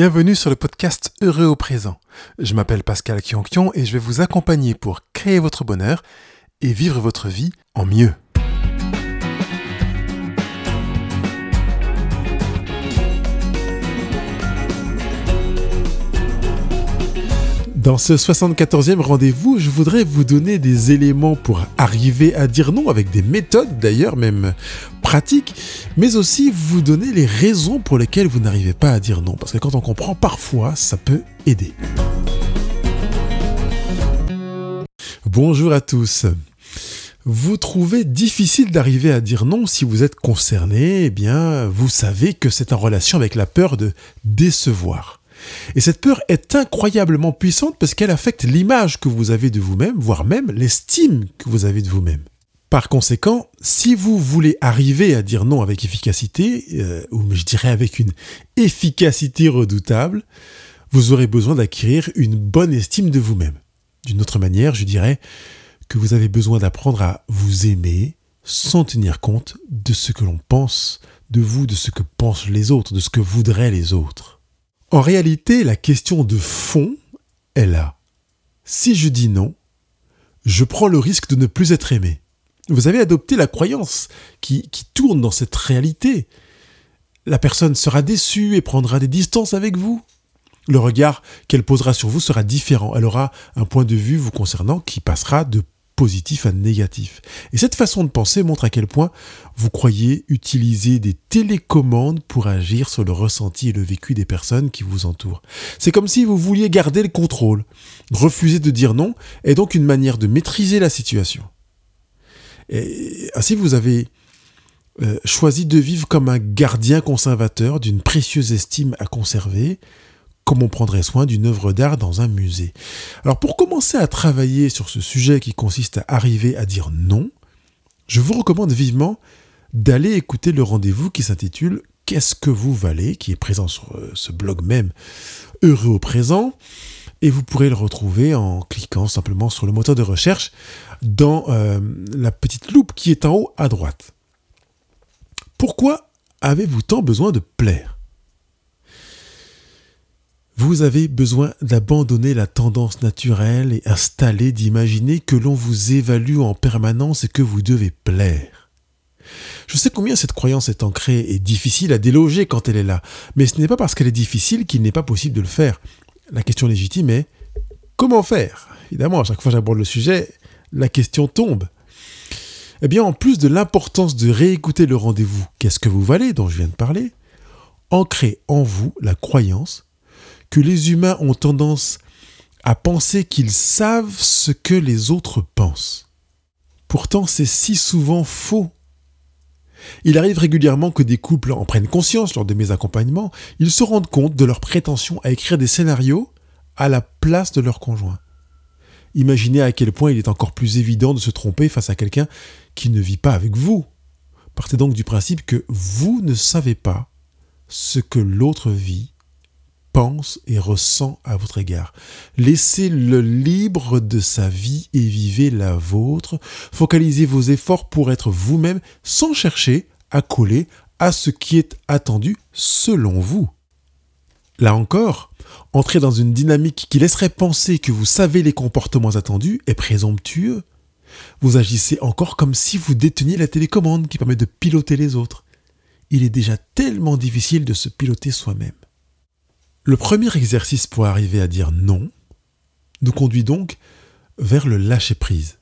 Bienvenue sur le podcast Heureux au présent. Je m'appelle Pascal Kionkion et je vais vous accompagner pour créer votre bonheur et vivre votre vie en mieux. Dans ce 74e rendez-vous, je voudrais vous donner des éléments pour arriver à dire non, avec des méthodes d'ailleurs, même pratiques, mais aussi vous donner les raisons pour lesquelles vous n'arrivez pas à dire non. Parce que quand on comprend, parfois, ça peut aider. Bonjour à tous. Vous trouvez difficile d'arriver à dire non si vous êtes concerné, eh bien, vous savez que c'est en relation avec la peur de décevoir. Et cette peur est incroyablement puissante parce qu'elle affecte l'image que vous avez de vous-même, voire même l'estime que vous avez de vous-même. Par conséquent, si vous voulez arriver à dire non avec efficacité, euh, ou je dirais avec une efficacité redoutable, vous aurez besoin d'acquérir une bonne estime de vous-même. D'une autre manière, je dirais que vous avez besoin d'apprendre à vous aimer sans tenir compte de ce que l'on pense de vous, de ce que pensent les autres, de ce que voudraient les autres. En réalité, la question de fond est là. Si je dis non, je prends le risque de ne plus être aimé. Vous avez adopté la croyance qui, qui tourne dans cette réalité. La personne sera déçue et prendra des distances avec vous. Le regard qu'elle posera sur vous sera différent. Elle aura un point de vue vous concernant qui passera de positif à négatif. Et cette façon de penser montre à quel point vous croyez utiliser des télécommandes pour agir sur le ressenti et le vécu des personnes qui vous entourent. C'est comme si vous vouliez garder le contrôle. Refuser de dire non est donc une manière de maîtriser la situation. Et ainsi, vous avez euh, choisi de vivre comme un gardien conservateur d'une précieuse estime à conserver, comme on prendrait soin d'une œuvre d'art dans un musée. Alors pour commencer à travailler sur ce sujet qui consiste à arriver à dire non, je vous recommande vivement d'aller écouter le rendez-vous qui s'intitule Qu'est-ce que vous valez? qui est présent sur euh, ce blog même Heureux au présent et vous pourrez le retrouver en cliquant simplement sur le moteur de recherche dans euh, la petite loupe qui est en haut à droite. Pourquoi avez-vous tant besoin de plaire? Vous avez besoin d'abandonner la tendance naturelle et installée d'imaginer que l'on vous évalue en permanence et que vous devez plaire. Je sais combien cette croyance est ancrée et difficile à déloger quand elle est là, mais ce n'est pas parce qu'elle est difficile qu'il n'est pas possible de le faire. La question légitime est comment faire? Évidemment, à chaque fois que j'aborde le sujet, la question tombe. Eh bien, en plus de l'importance de réécouter le rendez-vous Qu'est-ce que vous valez dont je viens de parler, ancrez en vous la croyance que les humains ont tendance à penser qu'ils savent ce que les autres pensent. Pourtant, c'est si souvent faux. Il arrive régulièrement que des couples en prennent conscience lors de mes accompagnements, ils se rendent compte de leur prétention à écrire des scénarios à la place de leur conjoint. Imaginez à quel point il est encore plus évident de se tromper face à quelqu'un qui ne vit pas avec vous. Partez donc du principe que vous ne savez pas ce que l'autre vit pense et ressent à votre égard. Laissez-le libre de sa vie et vivez la vôtre. Focalisez vos efforts pour être vous-même sans chercher à coller à ce qui est attendu selon vous. Là encore, entrer dans une dynamique qui laisserait penser que vous savez les comportements attendus est présomptueux. Vous agissez encore comme si vous déteniez la télécommande qui permet de piloter les autres. Il est déjà tellement difficile de se piloter soi-même. Le premier exercice pour arriver à dire non nous conduit donc vers le lâcher-prise.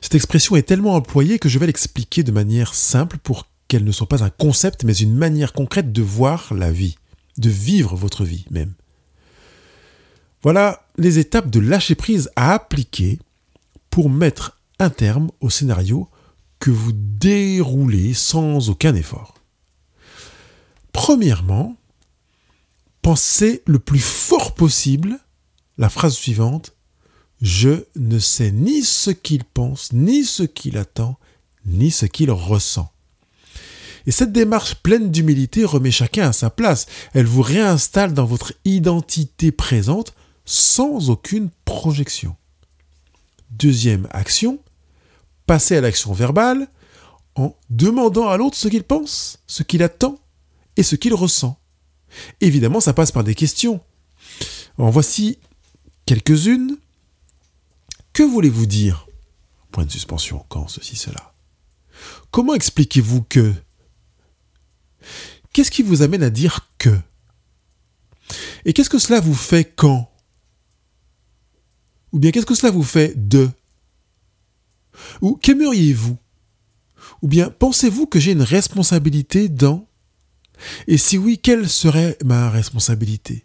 Cette expression est tellement employée que je vais l'expliquer de manière simple pour qu'elle ne soit pas un concept mais une manière concrète de voir la vie, de vivre votre vie même. Voilà les étapes de lâcher-prise à appliquer pour mettre un terme au scénario que vous déroulez sans aucun effort. Premièrement, Pensez le plus fort possible la phrase suivante Je ne sais ni ce qu'il pense, ni ce qu'il attend, ni ce qu'il ressent. Et cette démarche pleine d'humilité remet chacun à sa place. Elle vous réinstalle dans votre identité présente sans aucune projection. Deuxième action, passez à l'action verbale en demandant à l'autre ce qu'il pense, ce qu'il attend et ce qu'il ressent. Évidemment, ça passe par des questions. En voici quelques-unes. Que voulez-vous dire? Point de suspension, quand ceci, cela. Comment expliquez-vous que? Qu'est-ce qui vous amène à dire que? Et qu'est-ce que cela vous fait quand? Ou bien qu'est-ce que cela vous fait de? Ou qu'aimeriez-vous? Ou bien pensez-vous que j'ai une responsabilité dans Et si oui, quelle serait ma responsabilité?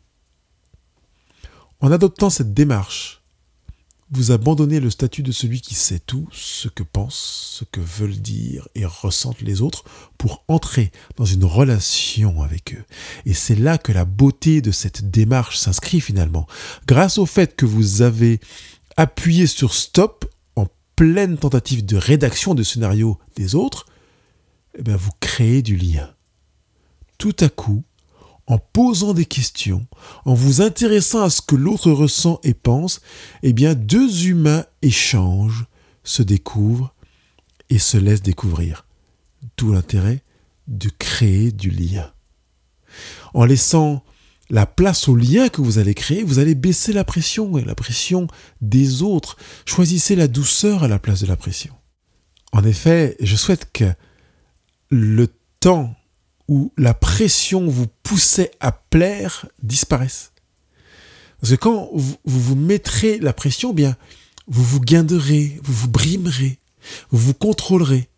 En adoptant cette démarche, vous abandonnez le statut de celui qui sait tout, ce que pensent, ce que veulent dire et ressentent les autres, pour entrer dans une relation avec eux. Et c'est là que la beauté de cette démarche s'inscrit finalement. Grâce au fait que vous avez appuyé sur stop en pleine tentative de rédaction de scénario des autres, eh bien vous créez du lien. Tout à coup, en posant des questions, en vous intéressant à ce que l'autre ressent et pense, eh bien deux humains échangent, se découvrent et se laissent découvrir. Tout l'intérêt de créer du lien. En laissant la place au lien que vous allez créer, vous allez baisser la pression et la pression des autres. Choisissez la douceur à la place de la pression. En effet, je souhaite que le temps où la pression vous poussait à plaire disparaisse. Parce que quand vous vous, mettrez la pression, eh bien, vous vous guinderez, vous vous brimerez, vous vous contrôlerez,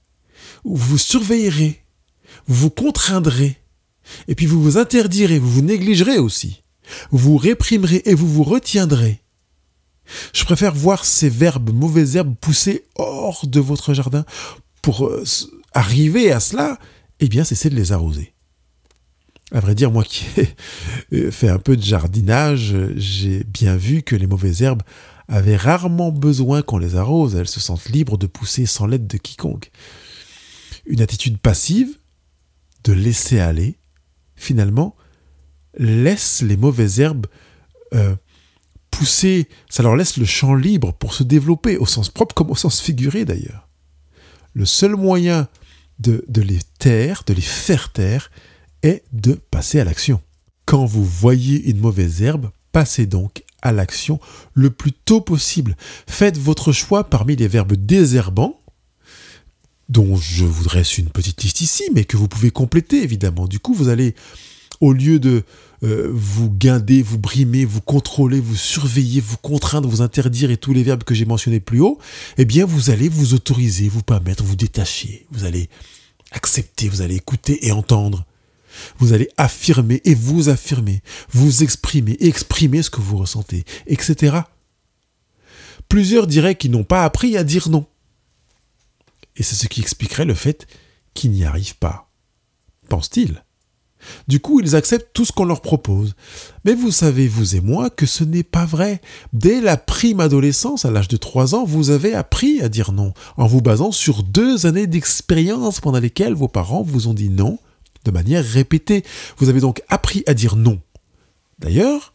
vous vous surveillerez, vous vous contraindrez, et puis vous vous interdirez, vous vous négligerez aussi, vous vous réprimerez et vous vous retiendrez. Je préfère voir ces verbes, mauvaises herbes, pousser hors de votre jardin pour euh, arriver à cela eh bien, cessez de les arroser. À vrai dire, moi qui ai fait un peu de jardinage, j'ai bien vu que les mauvaises herbes avaient rarement besoin qu'on les arrose, elles se sentent libres de pousser sans l'aide de quiconque. Une attitude passive, de laisser aller, finalement, laisse les mauvaises herbes euh, pousser, ça leur laisse le champ libre pour se développer, au sens propre comme au sens figuré d'ailleurs. Le seul moyen de, les taire, de les faire taire, est de passer à l'action. Quand vous voyez une mauvaise herbe, passez donc à l'action le plus tôt possible. Faites votre choix parmi les verbes désherbants, dont je vous dresse une petite liste ici, mais que vous pouvez compléter évidemment. Du coup, vous allez, au lieu de euh, vous guinder, vous brimer, vous contrôler, vous surveiller, vous contraindre, vous interdire et tous les verbes que j'ai mentionnés plus haut, eh bien vous allez vous autoriser, vous permettre, vous détacher, vous allez accepter, vous allez écouter et entendre. Vous allez affirmer et vous affirmer, vous exprimer, exprimer ce que vous ressentez, etc. Plusieurs diraient qu'ils n'ont pas appris à dire non. Et c'est ce qui expliquerait le fait qu'ils n'y arrivent pas. Pense-t-il du coup, ils acceptent tout ce qu'on leur propose. Mais vous savez, vous et moi, que ce n'est pas vrai. Dès la prime adolescence, à l'âge de 3 ans, vous avez appris à dire non, en vous basant sur deux années d'expérience pendant lesquelles vos parents vous ont dit non de manière répétée. Vous avez donc appris à dire non. D'ailleurs,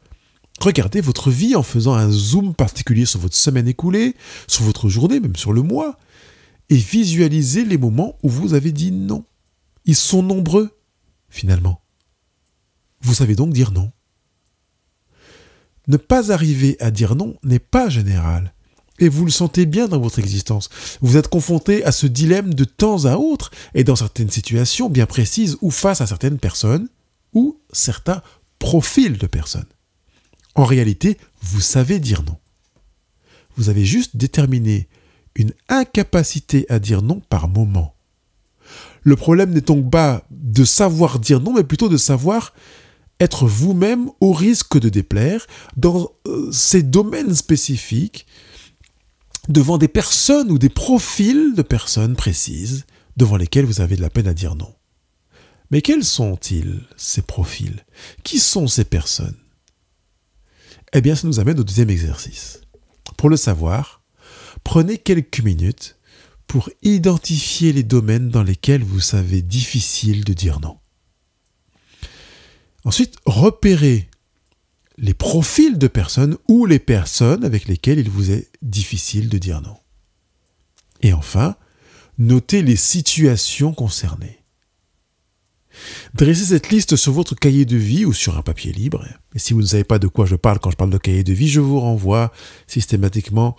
regardez votre vie en faisant un zoom particulier sur votre semaine écoulée, sur votre journée, même sur le mois, et visualisez les moments où vous avez dit non. Ils sont nombreux finalement. Vous savez donc dire non. Ne pas arriver à dire non n'est pas général. Et vous le sentez bien dans votre existence. Vous êtes confronté à ce dilemme de temps à autre et dans certaines situations bien précises ou face à certaines personnes ou certains profils de personnes. En réalité, vous savez dire non. Vous avez juste déterminé une incapacité à dire non par moment. Le problème n'est donc pas de savoir dire non, mais plutôt de savoir être vous-même au risque de déplaire dans euh, ces domaines spécifiques, devant des personnes ou des profils de personnes précises devant lesquelles vous avez de la peine à dire non. Mais quels sont-ils, ces profils? Qui sont ces personnes? Eh bien, ça nous amène au deuxième exercice. Pour le savoir, prenez quelques minutes pour identifier les domaines dans lesquels vous savez difficile de dire non. Ensuite, repérez les profils de personnes ou les personnes avec lesquelles il vous est difficile de dire non. Et enfin, notez les situations concernées. Dressez cette liste sur votre cahier de vie ou sur un papier libre. Et si vous ne savez pas de quoi je parle quand je parle de cahier de vie, je vous renvoie systématiquement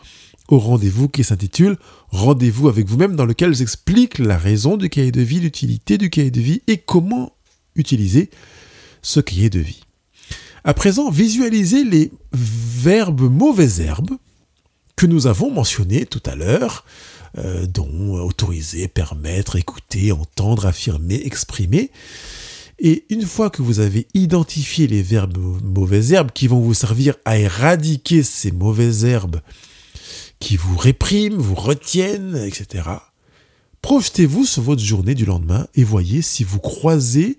au rendez-vous qui s'intitule Rendez-vous avec vous-même dans lequel j'explique la raison du cahier de vie, l'utilité du cahier de vie et comment utiliser ce cahier de vie. À présent, visualisez les verbes mauvaises herbes que nous avons mentionnés tout à l'heure, euh, dont autoriser, permettre, écouter, entendre, affirmer, exprimer. Et une fois que vous avez identifié les verbes mauvaises herbes qui vont vous servir à éradiquer ces mauvaises herbes qui vous répriment, vous retiennent, etc., projetez-vous sur votre journée du lendemain et voyez si vous croisez,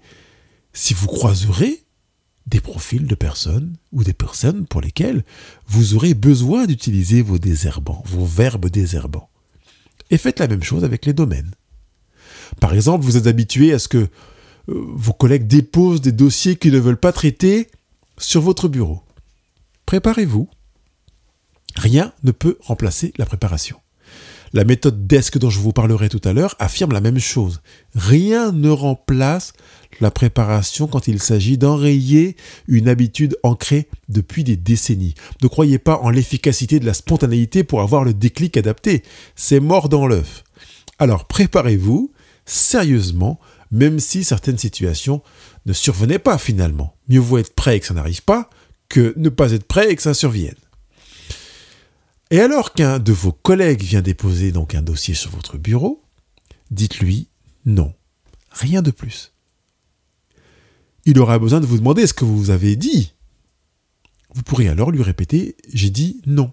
si vous croiserez des profils de personnes ou des personnes pour lesquelles vous aurez besoin d'utiliser vos désherbants, vos verbes désherbants. Et faites la même chose avec les domaines. Par exemple, vous êtes habitué à ce que euh, vos collègues déposent des dossiers qu'ils ne veulent pas traiter sur votre bureau. Préparez-vous. Rien ne peut remplacer la préparation. La méthode DESC dont je vous parlerai tout à l'heure affirme la même chose. Rien ne remplace la préparation quand il s'agit d'enrayer une habitude ancrée depuis des décennies. Ne croyez pas en l'efficacité de la spontanéité pour avoir le déclic adapté. C'est mort dans l'œuf. Alors préparez-vous sérieusement, même si certaines situations ne survenaient pas finalement. Mieux vaut être prêt et que ça n'arrive pas que ne pas être prêt et que ça survienne. Et alors qu'un de vos collègues vient déposer donc un dossier sur votre bureau, dites-lui non, rien de plus. Il aura besoin de vous demander ce que vous avez dit. Vous pourrez alors lui répéter j'ai dit non.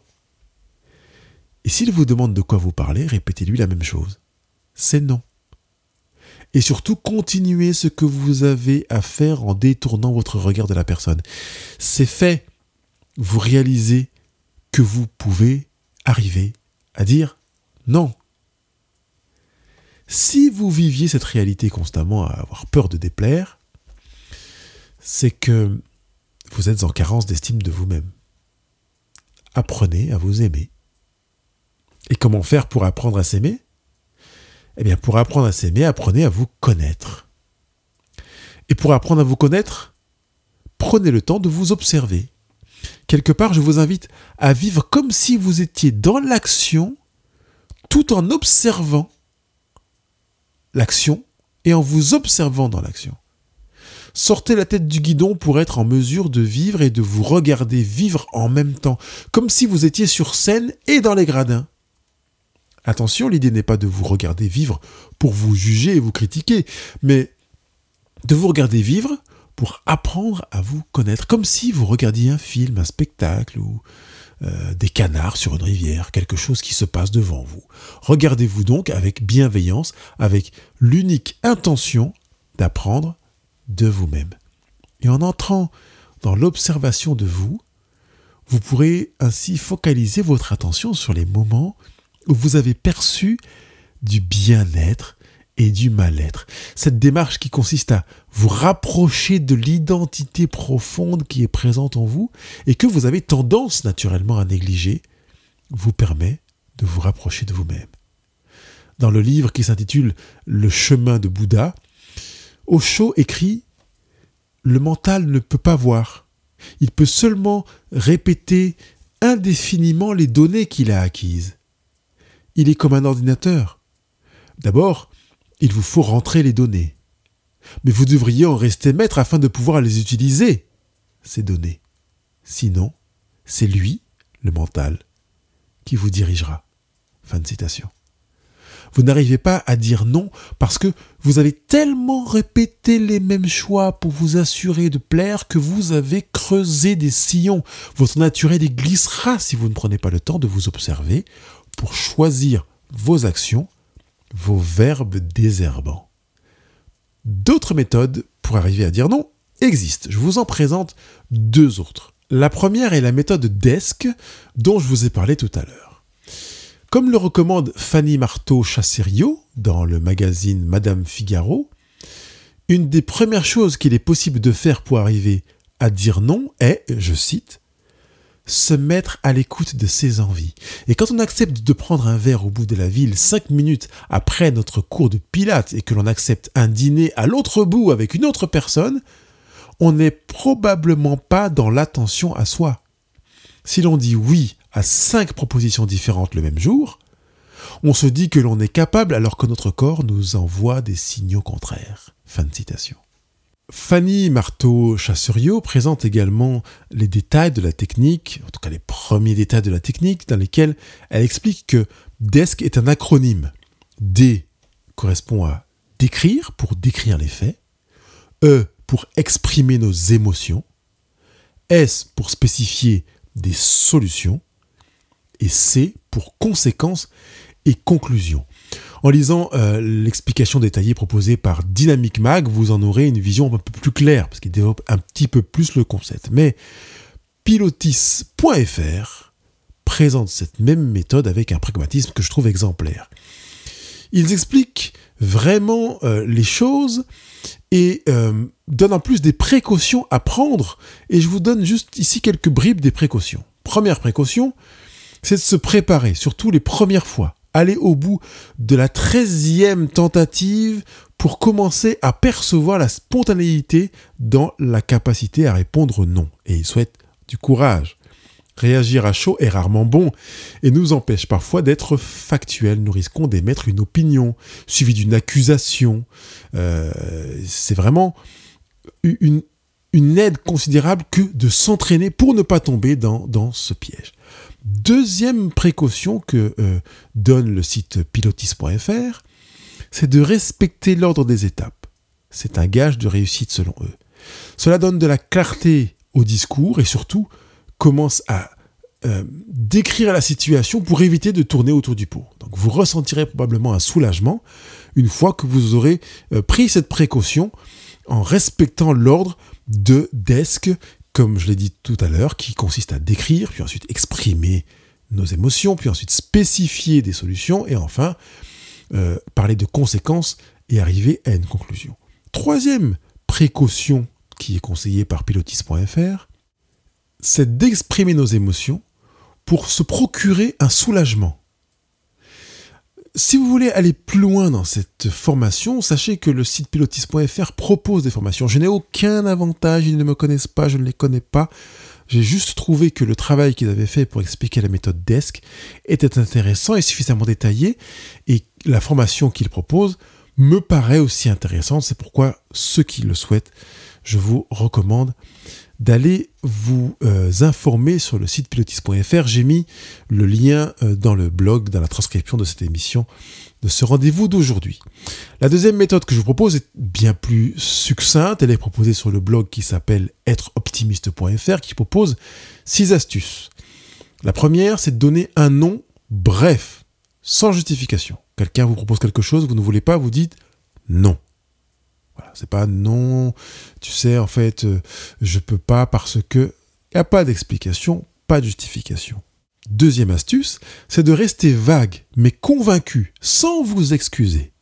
Et s'il vous demande de quoi vous parlez, répétez-lui la même chose. C'est non. Et surtout, continuez ce que vous avez à faire en détournant votre regard de la personne. C'est fait. Vous réalisez que vous pouvez arriver à dire non. Si vous viviez cette réalité constamment à avoir peur de déplaire, c'est que vous êtes en carence d'estime de vous-même. Apprenez à vous aimer. Et comment faire pour apprendre à s'aimer? Eh bien, pour apprendre à s'aimer, apprenez à vous connaître. Et pour apprendre à vous connaître, prenez le temps de vous observer quelque part, je vous invite à vivre comme si vous étiez dans l'action, tout en observant l'action et en vous observant dans l'action. Sortez la tête du guidon pour être en mesure de vivre et de vous regarder vivre en même temps, comme si vous étiez sur scène et dans les gradins. Attention, l'idée n'est pas de vous regarder vivre pour vous juger et vous critiquer, mais de vous regarder vivre pour apprendre à vous connaître, comme si vous regardiez un film, un spectacle ou euh, des canards sur une rivière, quelque chose qui se passe devant vous. Regardez-vous donc avec bienveillance, avec l'unique intention d'apprendre de vous-même. Et en entrant dans l'observation de vous, vous pourrez ainsi focaliser votre attention sur les moments où vous avez perçu du bien-être, et du mal-être. Cette démarche qui consiste à vous rapprocher de l'identité profonde qui est présente en vous et que vous avez tendance naturellement à négliger, vous permet de vous rapprocher de vous-même. Dans le livre qui s'intitule Le chemin de Bouddha, Osho écrit Le mental ne peut pas voir. Il peut seulement répéter indéfiniment les données qu'il a acquises. Il est comme un ordinateur. D'abord, il vous faut rentrer les données. Mais vous devriez en rester maître afin de pouvoir les utiliser, ces données. Sinon, c'est lui, le mental, qui vous dirigera. Fin de citation. Vous n'arrivez pas à dire non parce que vous avez tellement répété les mêmes choix pour vous assurer de plaire que vous avez creusé des sillons. Votre naturel glissera si vous ne prenez pas le temps de vous observer pour choisir vos actions vos verbes désherbants. D'autres méthodes pour arriver à dire non existent. Je vous en présente deux autres. La première est la méthode DESC dont je vous ai parlé tout à l'heure. Comme le recommande Fanny Marteau Chasserio dans le magazine Madame Figaro, une des premières choses qu'il est possible de faire pour arriver à dire non est, je cite, se mettre à l'écoute de ses envies. Et quand on accepte de prendre un verre au bout de la ville cinq minutes après notre cours de pilates et que l'on accepte un dîner à l'autre bout avec une autre personne, on n'est probablement pas dans l'attention à soi. Si l'on dit oui à cinq propositions différentes le même jour, on se dit que l'on est capable alors que notre corps nous envoie des signaux contraires. Fin de citation. Fanny Marteau-Chasseriot présente également les détails de la technique, en tout cas les premiers détails de la technique, dans lesquels elle explique que DESC est un acronyme. D correspond à décrire pour décrire les faits, E pour exprimer nos émotions, S pour spécifier des solutions, et C pour conséquences et conclusions. En lisant euh, l'explication détaillée proposée par Dynamic Mag, vous en aurez une vision un peu plus claire, parce qu'il développe un petit peu plus le concept. Mais pilotis.fr présente cette même méthode avec un pragmatisme que je trouve exemplaire. Ils expliquent vraiment euh, les choses et euh, donnent en plus des précautions à prendre. Et je vous donne juste ici quelques bribes des précautions. Première précaution, c'est de se préparer, surtout les premières fois aller au bout de la treizième tentative pour commencer à percevoir la spontanéité dans la capacité à répondre non. Et il souhaite du courage. Réagir à chaud est rarement bon et nous empêche parfois d'être factuel. Nous risquons d'émettre une opinion suivie d'une accusation. Euh, c'est vraiment une, aide considérable que de s'entraîner pour ne pas tomber dans ce piège. Deuxième précaution que euh, donne le site pilotis.fr, c'est de respecter l'ordre des étapes. C'est un gage de réussite selon eux. Cela donne de la clarté au discours et surtout commence à euh, décrire la situation pour éviter de tourner autour du pot. Donc vous ressentirez probablement un soulagement une fois que vous aurez euh, pris cette précaution en respectant l'ordre de desk comme je l'ai dit tout à l'heure, qui consiste à décrire, puis ensuite exprimer nos émotions, puis ensuite spécifier des solutions, et enfin euh, parler de conséquences et arriver à une conclusion. Troisième précaution qui est conseillée par pilotis.fr, c'est d'exprimer nos émotions pour se procurer un soulagement si vous voulez aller plus loin dans cette formation, sachez que le site pilotis.fr propose des formations. Je n'ai aucun avantage, ils ne me connaissent pas, je ne les connais pas. J'ai juste trouvé que le travail qu'ils avaient fait pour expliquer la méthode DESC était intéressant et suffisamment détaillé, et la formation qu'ils proposent me paraît aussi intéressante. C'est pourquoi ceux qui le souhaitent, je vous recommande d'aller vous euh, informer sur le site pilotis.fr. J'ai mis le lien euh, dans le blog, dans la transcription de cette émission, de ce rendez-vous d'aujourd'hui. La deuxième méthode que je vous propose est bien plus succincte. Elle est proposée sur le blog qui s'appelle êtreoptimiste.fr, qui propose six astuces. La première, c'est de donner un nom bref, sans justification. Quelqu'un vous propose quelque chose, vous ne voulez pas, vous dites non. Voilà, c'est pas non, tu sais, en fait, euh, je peux pas parce que. Il n'y a pas d'explication, pas de justification. Deuxième astuce, c'est de rester vague, mais convaincu, sans vous excuser.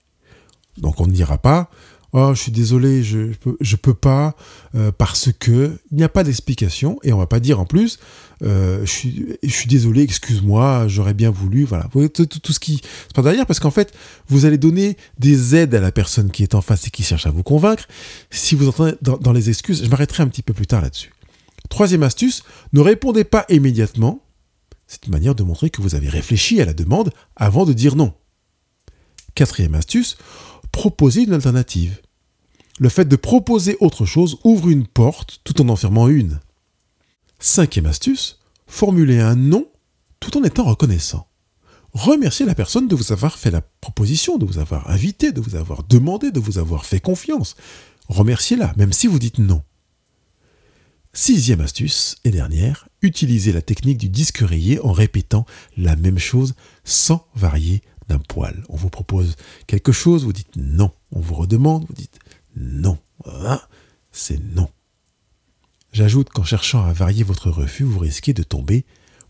Donc on ne dira pas Oh, je suis désolé, je ne peux, je peux pas, euh, parce que il n'y a pas d'explication, et on va pas dire en plus euh, je, suis, je suis désolé, excuse-moi, j'aurais bien voulu, voilà. Vous voyez, tout, ce qui se passe derrière, parce qu'en fait, vous allez donner des aides à la personne qui est en face et qui cherche à vous convaincre. Si vous entendez dans, dans les excuses, je m'arrêterai un petit peu plus tard là-dessus. Troisième astuce, ne répondez pas immédiatement. C'est une manière de montrer que vous avez réfléchi à la demande avant de dire non. Quatrième astuce, proposez une alternative. Le fait de proposer autre chose ouvre une porte tout en en fermant une. Cinquième astuce, formulez un non tout en étant reconnaissant. Remerciez la personne de vous avoir fait la proposition, de vous avoir invité, de vous avoir demandé, de vous avoir fait confiance. Remerciez-la, même si vous dites non. Sixième astuce et dernière, utilisez la technique du disque rayé en répétant la même chose sans varier poil. On vous propose quelque chose, vous dites non. On vous redemande, vous dites non. c'est non. J'ajoute qu'en cherchant à varier votre refus, vous risquez de tomber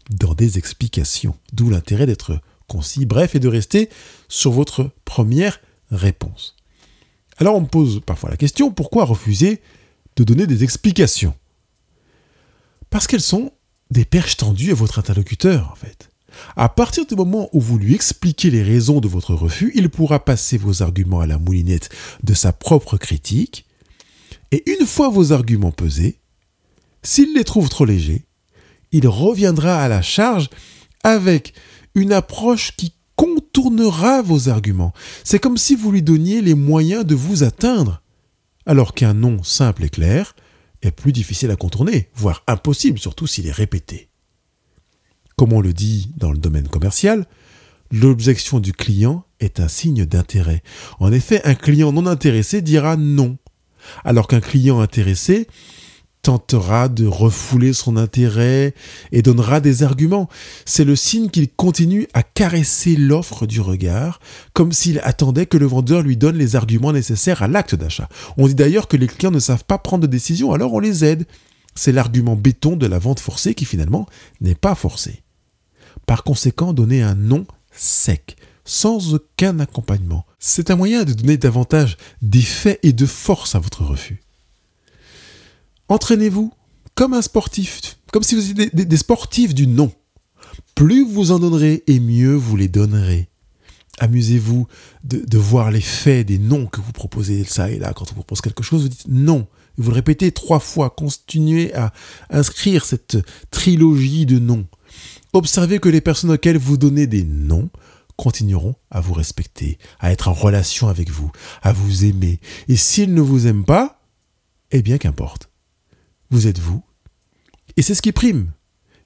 dans des explications. D'où l'intérêt d'être concis, bref, et de rester sur votre première réponse. Alors on me pose parfois la question, pourquoi refuser de donner des explications? Parce qu'elles sont des perches tendues à votre interlocuteur, en fait. À partir du moment où vous lui expliquez les raisons de votre refus, il pourra passer vos arguments à la moulinette de sa propre critique, et une fois vos arguments pesés, s'il les trouve trop légers, il reviendra à la charge avec une approche qui contournera vos arguments. C'est comme si vous lui donniez les moyens de vous atteindre, alors qu'un non simple et clair est plus difficile à contourner, voire impossible, surtout s'il est répété. Comme on le dit dans le domaine commercial, l'objection du client est un signe d'intérêt. En effet, un client non intéressé dira non, alors qu'un client intéressé tentera de refouler son intérêt et donnera des arguments. C'est le signe qu'il continue à caresser l'offre du regard, comme s'il attendait que le vendeur lui donne les arguments nécessaires à l'acte d'achat. On dit d'ailleurs que les clients ne savent pas prendre de décision, alors on les aide. C'est l'argument béton de la vente forcée qui finalement n'est pas forcée. Par conséquent, donner un nom sec, sans aucun accompagnement, c'est un moyen de donner davantage d'effet et de force à votre refus. Entraînez-vous comme un sportif, comme si vous étiez des, sportifs du non. Plus vous en donnerez et mieux vous les donnerez. Amusez-vous de, voir l'effet des noms que vous proposez ça et là. Quand on vous propose quelque chose, vous dites non. Vous le répétez trois fois. Continuez à inscrire cette trilogie de noms. Observez que les personnes auxquelles vous donnez des noms continueront à vous respecter, à être en relation avec vous, à vous aimer. Et s'ils ne vous aiment pas, eh bien qu'importe vous êtes vous. Et c'est ce qui prime.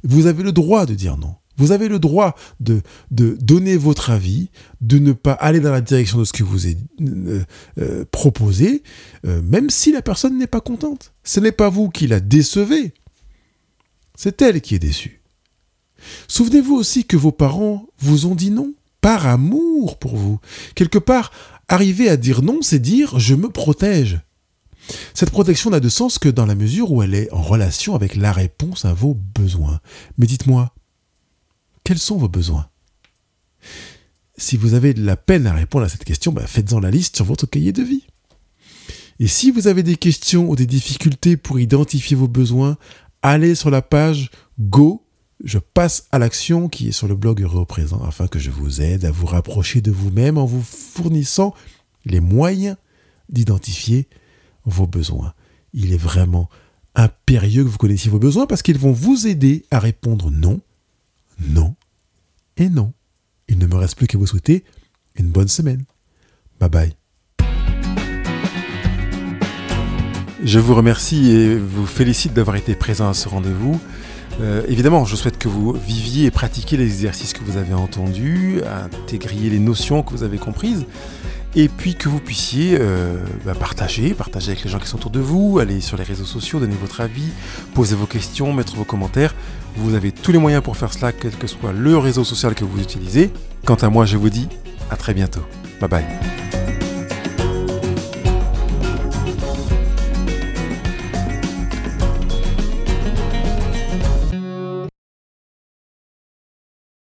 Vous avez le droit de dire non. Vous avez le droit de, de donner votre avis, de ne pas aller dans la direction de ce que vous avez euh, euh, proposé, euh, même si la personne n'est pas contente. Ce n'est pas vous qui la décevez, c'est elle qui est déçue. Souvenez-vous aussi que vos parents vous ont dit non, par amour pour vous. Quelque part, arriver à dire non, c'est dire je me protège. Cette protection n'a de sens que dans la mesure où elle est en relation avec la réponse à vos besoins. Mais dites-moi, quels sont vos besoins? Si vous avez de la peine à répondre à cette question, bah, faites-en la liste sur votre cahier de vie. Et si vous avez des questions ou des difficultés pour identifier vos besoins, allez sur la page Go, je passe à l'action qui est sur le blog Présent afin que je vous aide à vous rapprocher de vous-même en vous fournissant les moyens d'identifier vos besoins. Il est vraiment impérieux que vous connaissiez vos besoins parce qu'ils vont vous aider à répondre non, non et non. Il ne me reste plus qu'à vous souhaiter une bonne semaine. Bye bye. Je vous remercie et vous félicite d'avoir été présent à ce rendez-vous. Euh, évidemment, je souhaite que vous viviez et pratiquiez les exercices que vous avez entendus, intégriez les notions que vous avez comprises et puis que vous puissiez euh, bah, partager, partager avec les gens qui sont autour de vous, aller sur les réseaux sociaux, donner votre avis, poser vos questions, mettre vos commentaires. Vous avez tous les moyens pour faire cela, quel que soit le réseau social que vous utilisez. Quant à moi, je vous dis à très bientôt. Bye bye.